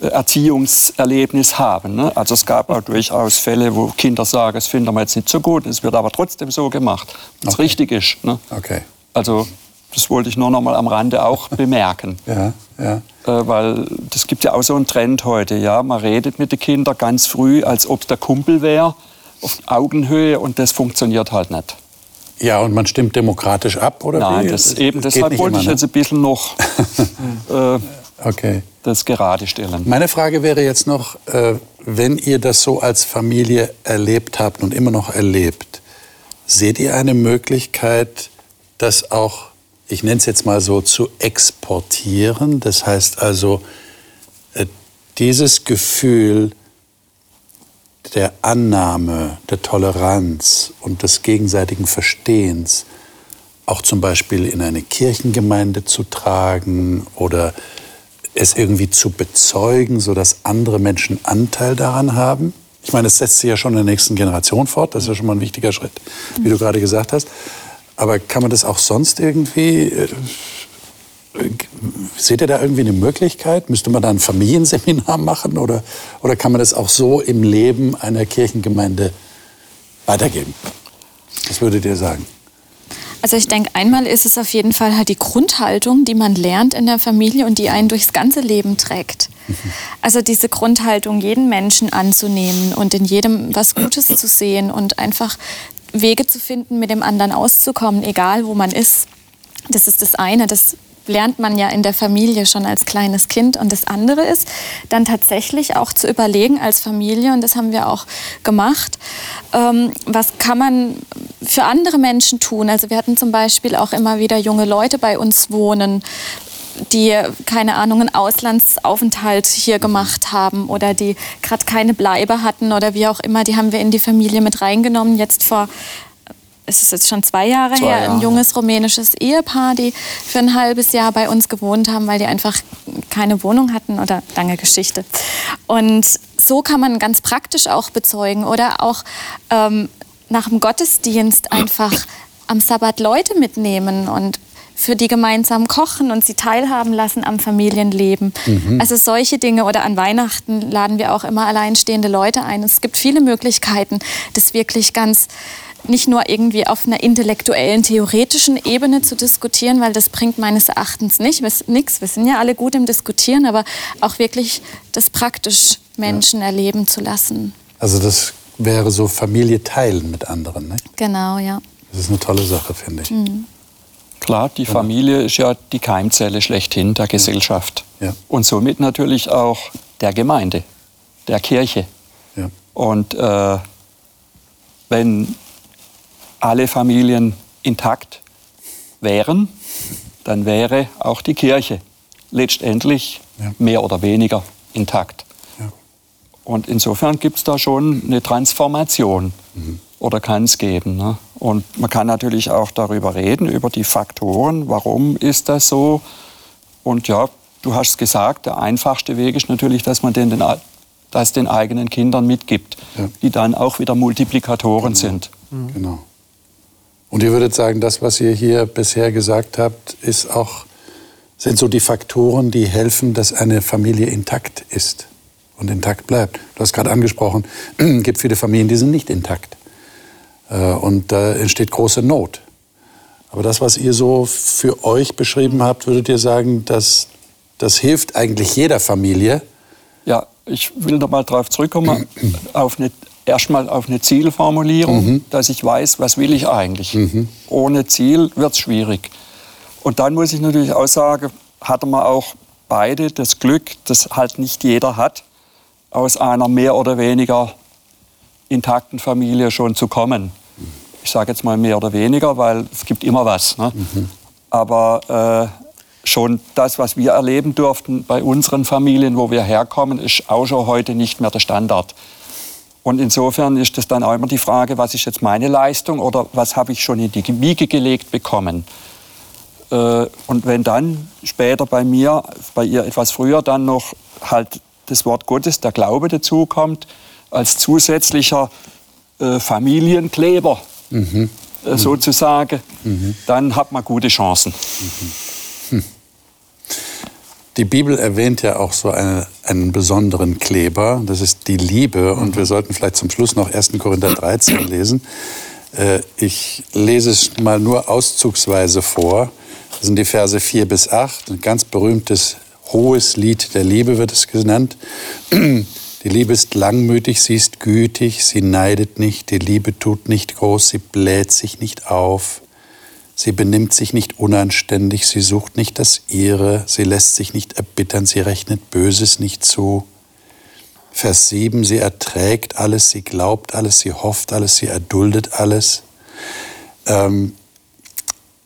Erziehungserlebnis haben. Ne? Also es gab auch durchaus Fälle, wo Kinder sagen, es finden wir jetzt nicht so gut, es wird aber trotzdem so gemacht, was okay. richtig ist. Ne? Okay. Also das wollte ich nur noch mal am Rande auch bemerken. ja, ja. Äh, weil das gibt ja auch so einen Trend heute. Ja, man redet mit den Kindern ganz früh, als ob es der Kumpel wäre, auf Augenhöhe und das funktioniert halt nicht. Ja, und man stimmt demokratisch ab, oder? Nein, wie? das, eben, deshalb wollte immer, ich ne? jetzt ein bisschen noch äh, okay. das gerade stellen. Meine Frage wäre jetzt noch, äh, wenn ihr das so als Familie erlebt habt und immer noch erlebt, seht ihr eine Möglichkeit, das auch ich nenne es jetzt mal so, zu exportieren. Das heißt also, äh, dieses Gefühl der Annahme, der Toleranz und des gegenseitigen Verstehens auch zum Beispiel in eine Kirchengemeinde zu tragen oder es irgendwie zu bezeugen, sodass andere Menschen Anteil daran haben. Ich meine, es setzt sich ja schon in der nächsten Generation fort, das ist ja schon mal ein wichtiger Schritt, wie du gerade gesagt hast. Aber kann man das auch sonst irgendwie äh, Seht ihr da irgendwie eine Möglichkeit? Müsste man da ein Familienseminar machen oder, oder kann man das auch so im Leben einer Kirchengemeinde weitergeben? Was würdet ihr sagen? Also ich denke, einmal ist es auf jeden Fall halt die Grundhaltung, die man lernt in der Familie und die einen durchs ganze Leben trägt. Mhm. Also diese Grundhaltung, jeden Menschen anzunehmen und in jedem was Gutes zu sehen und einfach Wege zu finden, mit dem anderen auszukommen, egal wo man ist. Das ist das eine. Das lernt man ja in der Familie schon als kleines Kind. Und das andere ist, dann tatsächlich auch zu überlegen als Familie, und das haben wir auch gemacht, ähm, was kann man für andere Menschen tun. Also wir hatten zum Beispiel auch immer wieder junge Leute bei uns wohnen, die, keine Ahnung, einen Auslandsaufenthalt hier gemacht haben oder die gerade keine Bleibe hatten oder wie auch immer, die haben wir in die Familie mit reingenommen. Jetzt vor es ist jetzt schon zwei Jahre zwei her, Jahre. ein junges rumänisches Ehepaar, die für ein halbes Jahr bei uns gewohnt haben, weil die einfach keine Wohnung hatten oder lange Geschichte. Und so kann man ganz praktisch auch bezeugen oder auch ähm, nach dem Gottesdienst einfach am Sabbat Leute mitnehmen und für die gemeinsam kochen und sie teilhaben lassen am Familienleben. Mhm. Also solche Dinge oder an Weihnachten laden wir auch immer alleinstehende Leute ein. Es gibt viele Möglichkeiten, das wirklich ganz nicht nur irgendwie auf einer intellektuellen, theoretischen Ebene zu diskutieren, weil das bringt meines Erachtens nicht, nichts. Wir sind ja alle gut im Diskutieren, aber auch wirklich das praktisch Menschen ja. erleben zu lassen. Also das wäre so Familie teilen mit anderen, nicht? Genau, ja. Das ist eine tolle Sache, finde ich. Mhm. Klar, die Familie ist ja die Keimzelle schlechthin der Gesellschaft. Ja. Und somit natürlich auch der Gemeinde, der Kirche. Ja. Und äh, wenn alle Familien intakt wären, dann wäre auch die Kirche letztendlich ja. mehr oder weniger intakt. Und insofern gibt es da schon eine Transformation mhm. Oder kann es geben. Ne? Und man kann natürlich auch darüber reden, über die Faktoren, warum ist das so. Und ja, du hast es gesagt, der einfachste Weg ist natürlich, dass man den, den, das den eigenen Kindern mitgibt, ja. die dann auch wieder Multiplikatoren genau. sind. Mhm. Genau. Und ihr würdet sagen, das, was ihr hier bisher gesagt habt, ist auch, sind so die Faktoren, die helfen, dass eine Familie intakt ist und intakt bleibt. Du hast gerade angesprochen, es gibt viele Familien, die sind nicht intakt. Äh, und da entsteht große Not. Aber das, was ihr so für euch beschrieben habt, würdet ihr sagen, dass das hilft eigentlich jeder Familie? Ja, ich will noch mal darauf zurückkommen, auf eine erstmal auf eine Zielformulierung, mhm. dass ich weiß, was will ich eigentlich. Mhm. Ohne Ziel wird es schwierig. Und dann muss ich natürlich auch sagen, hatten wir auch beide das Glück, das halt nicht jeder hat, aus einer mehr oder weniger intakten Familie schon zu kommen. Ich sage jetzt mal mehr oder weniger, weil es gibt immer was. Ne? Mhm. Aber äh, schon das, was wir erleben durften bei unseren Familien, wo wir herkommen, ist auch schon heute nicht mehr der Standard. Und insofern ist das dann auch immer die Frage, was ist jetzt meine Leistung oder was habe ich schon in die Wiege gelegt bekommen. Äh, und wenn dann später bei mir, bei ihr etwas früher dann noch halt das Wort Gottes, der Glaube dazukommt, als zusätzlicher äh, Familienkleber mhm. Sozusagen, mhm. dann hat man gute Chancen. Mhm. Die Bibel erwähnt ja auch so eine, einen besonderen Kleber, das ist die Liebe. Und wir sollten vielleicht zum Schluss noch 1. Korinther 13 lesen. Äh, ich lese es mal nur auszugsweise vor. Das sind die Verse 4 bis 8. Ein ganz berühmtes, hohes Lied der Liebe wird es genannt. Die Liebe ist langmütig, sie ist gütig, sie neidet nicht, die Liebe tut nicht groß, sie bläht sich nicht auf. Sie benimmt sich nicht unanständig, sie sucht nicht das Ihre, sie lässt sich nicht erbittern, sie rechnet Böses nicht zu. Vers 7, sie erträgt alles, sie glaubt alles, sie hofft alles, sie erduldet alles. Ähm,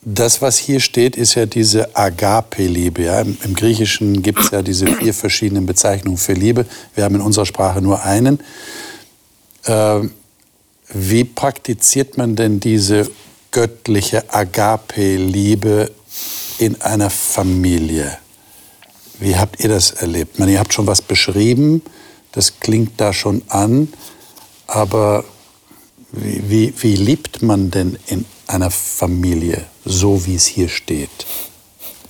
das, was hier steht, ist ja diese Agape-Liebe. Ja? Im, Griechischen gibt es ja diese vier verschiedenen Bezeichnungen für Liebe. Wir haben in unserer Sprache nur einen. Ähm, wie praktiziert man denn diese göttliche Agape-Liebe in einer Familie. Wie habt ihr das erlebt? meine, ihr habt schon was beschrieben, das klingt da schon an, aber wie, wie, wie liebt man denn in einer Familie, so wie es hier steht?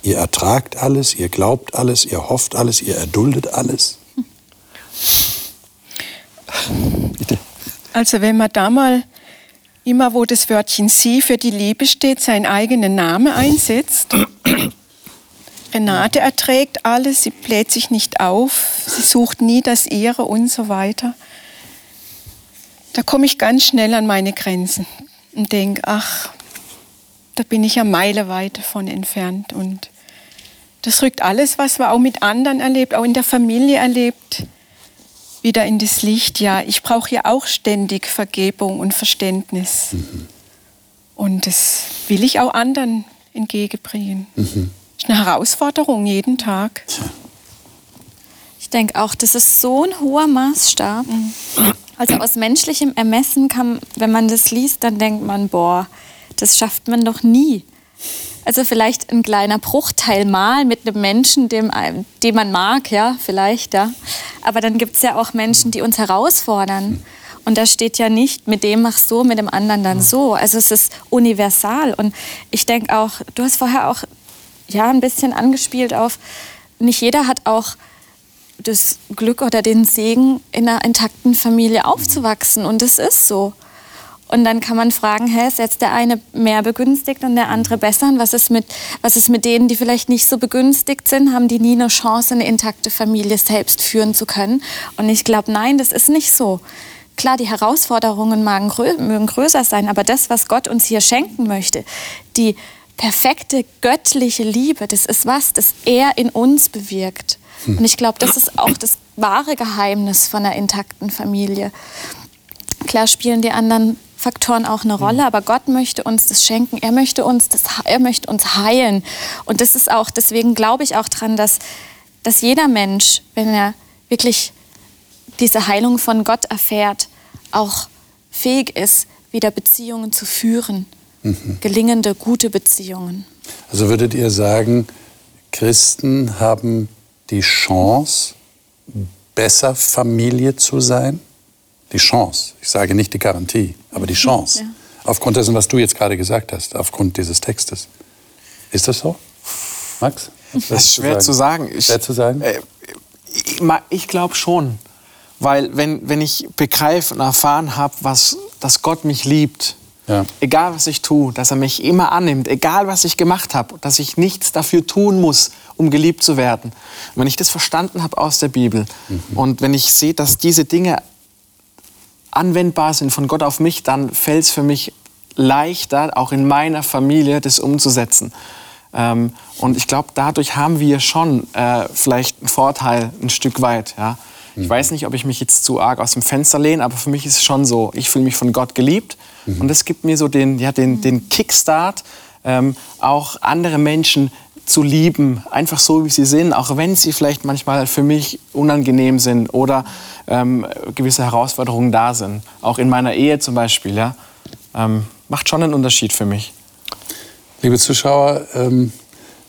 Ihr ertragt alles, ihr glaubt alles, ihr hofft alles, ihr erduldet alles. Also wenn man da mal immer wo das Wörtchen sie für die Liebe steht, seinen eigenen Namen einsetzt. Renate erträgt alles, sie bläht sich nicht auf, sie sucht nie das ihre und so weiter. Da komme ich ganz schnell an meine Grenzen und denke, ach, da bin ich ja meilenweit davon entfernt. Und das rückt alles, was man auch mit anderen erlebt, auch in der Familie erlebt, wieder in das Licht, ja, ich brauche ja auch ständig Vergebung und Verständnis. Mhm. Und das will ich auch anderen entgegenbringen. Mhm. ist eine Herausforderung jeden Tag. Ich denke auch, das ist so ein hoher Maßstab. Mhm. Also aus menschlichem Ermessen kann, wenn man das liest, dann denkt man, boah, das schafft man doch nie. Also vielleicht ein kleiner Bruchteil mal mit einem Menschen, dem, den man mag, ja, vielleicht, ja. Aber dann gibt es ja auch Menschen, die uns herausfordern. Und da steht ja nicht, mit dem mach so, mit dem anderen dann so. Also es ist universal. Und ich denke auch, du hast vorher auch ja ein bisschen angespielt auf, nicht jeder hat auch das Glück oder den Segen, in einer intakten Familie aufzuwachsen. Und es ist so. Und dann kann man fragen, hä, ist jetzt der eine mehr begünstigt und der andere besser? Und was ist mit, was ist mit denen, die vielleicht nicht so begünstigt sind? Haben die nie eine Chance, eine intakte Familie selbst führen zu können? Und ich glaube, nein, das ist nicht so. Klar, die Herausforderungen mögen größer sein, aber das, was Gott uns hier schenken möchte, die perfekte göttliche Liebe, das ist was, das er in uns bewirkt. Hm. Und ich glaube, das ist auch das wahre Geheimnis von einer intakten Familie. Klar spielen die anderen Faktoren auch eine Rolle, hm. aber Gott möchte uns das schenken. Er möchte uns das, er möchte uns heilen. Und das ist auch, deswegen glaube ich auch dran, dass, dass jeder Mensch, wenn er wirklich diese Heilung von Gott erfährt, auch fähig ist, wieder Beziehungen zu führen. Mhm. Gelingende, gute Beziehungen. Also würdet ihr sagen, Christen haben die Chance, besser Familie zu sein? Die Chance. Ich sage nicht die Garantie, aber die Chance. Ja. Aufgrund dessen, was du jetzt gerade gesagt hast, aufgrund dieses Textes. Ist das so? Max? Das ist schwer zu sagen. Ich, schwer zu sagen? Äh, ich, ich glaube schon. Weil wenn, wenn ich begreife und erfahren habe, dass Gott mich liebt, ja. egal was ich tue, dass er mich immer annimmt, egal was ich gemacht habe, dass ich nichts dafür tun muss, um geliebt zu werden. Und wenn ich das verstanden habe aus der Bibel mhm. und wenn ich sehe, dass diese Dinge anwendbar sind von Gott auf mich, dann fällt es für mich leichter, auch in meiner Familie das umzusetzen. Ähm, und ich glaube, dadurch haben wir schon äh, vielleicht einen Vorteil ein Stück weit. Ja? Ich weiß nicht, ob ich mich jetzt zu arg aus dem Fenster lehne, aber für mich ist es schon so, ich fühle mich von Gott geliebt mhm. und es gibt mir so den, ja, den, den Kickstart, ähm, auch andere Menschen zu lieben, einfach so wie sie sind, auch wenn sie vielleicht manchmal für mich unangenehm sind oder ähm, gewisse Herausforderungen da sind. Auch in meiner Ehe zum Beispiel, ja, ähm, macht schon einen Unterschied für mich. Liebe Zuschauer, ähm,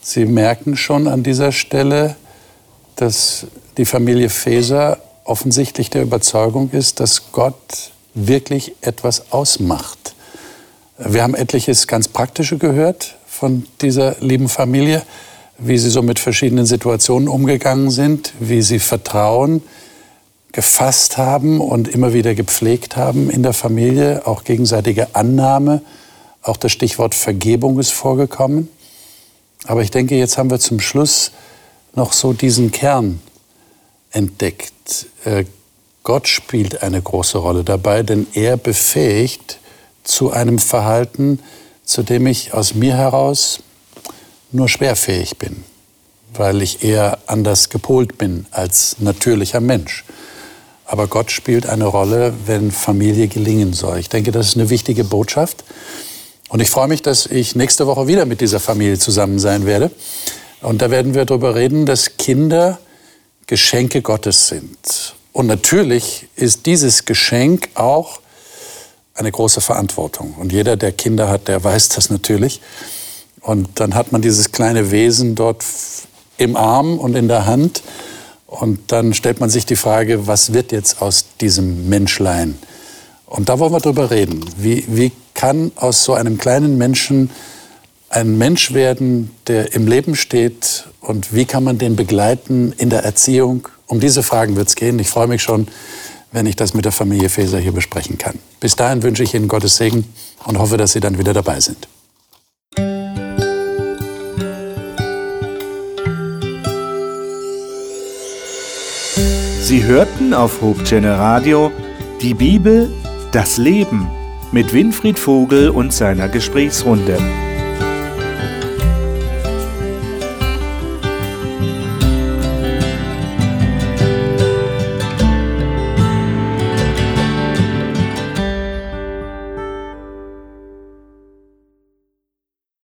Sie merken schon an dieser Stelle, dass die Familie Feser offensichtlich der Überzeugung ist, dass Gott wirklich etwas ausmacht. Wir haben etliches ganz Praktische gehört von dieser lieben Familie, wie sie so mit verschiedenen Situationen umgegangen sind, wie sie Vertrauen gefasst haben und immer wieder gepflegt haben in der Familie, auch gegenseitige Annahme, auch das Stichwort Vergebung ist vorgekommen. Aber ich denke, jetzt haben wir zum Schluss noch so diesen Kern entdeckt. Äh, Gott spielt eine große Rolle dabei, denn er befähigt zu einem Verhalten, zu dem ich aus mir heraus nur schwerfähig bin, weil ich eher anders gepolt bin als natürlicher Mensch. Aber Gott spielt eine Rolle, wenn Familie gelingen soll. Ich denke, das ist eine wichtige Botschaft. Und ich freue mich, dass ich nächste Woche wieder mit dieser Familie zusammen sein werde. Und da werden wir darüber reden, dass Kinder Geschenke Gottes sind. Und natürlich ist dieses Geschenk auch eine große Verantwortung. Und jeder, der Kinder hat, der weiß das natürlich. Und dann hat man dieses kleine Wesen dort im Arm und in der Hand. Und dann stellt man sich die Frage, was wird jetzt aus diesem Menschlein? Und da wollen wir drüber reden. Wie, wie kann aus so einem kleinen Menschen ein Mensch werden, der im Leben steht und wie kann man den begleiten in der Erziehung? Um diese Fragen wird es gehen. Ich freue mich schon, wenn ich das mit der Familie Faeser hier besprechen kann. Bis dahin wünsche ich Ihnen Gottes Segen und hoffe, dass Sie dann wieder dabei sind. Sie hörten auf Hochchannel Radio die Bibel, das Leben mit Winfried Vogel und seiner Gesprächsrunde.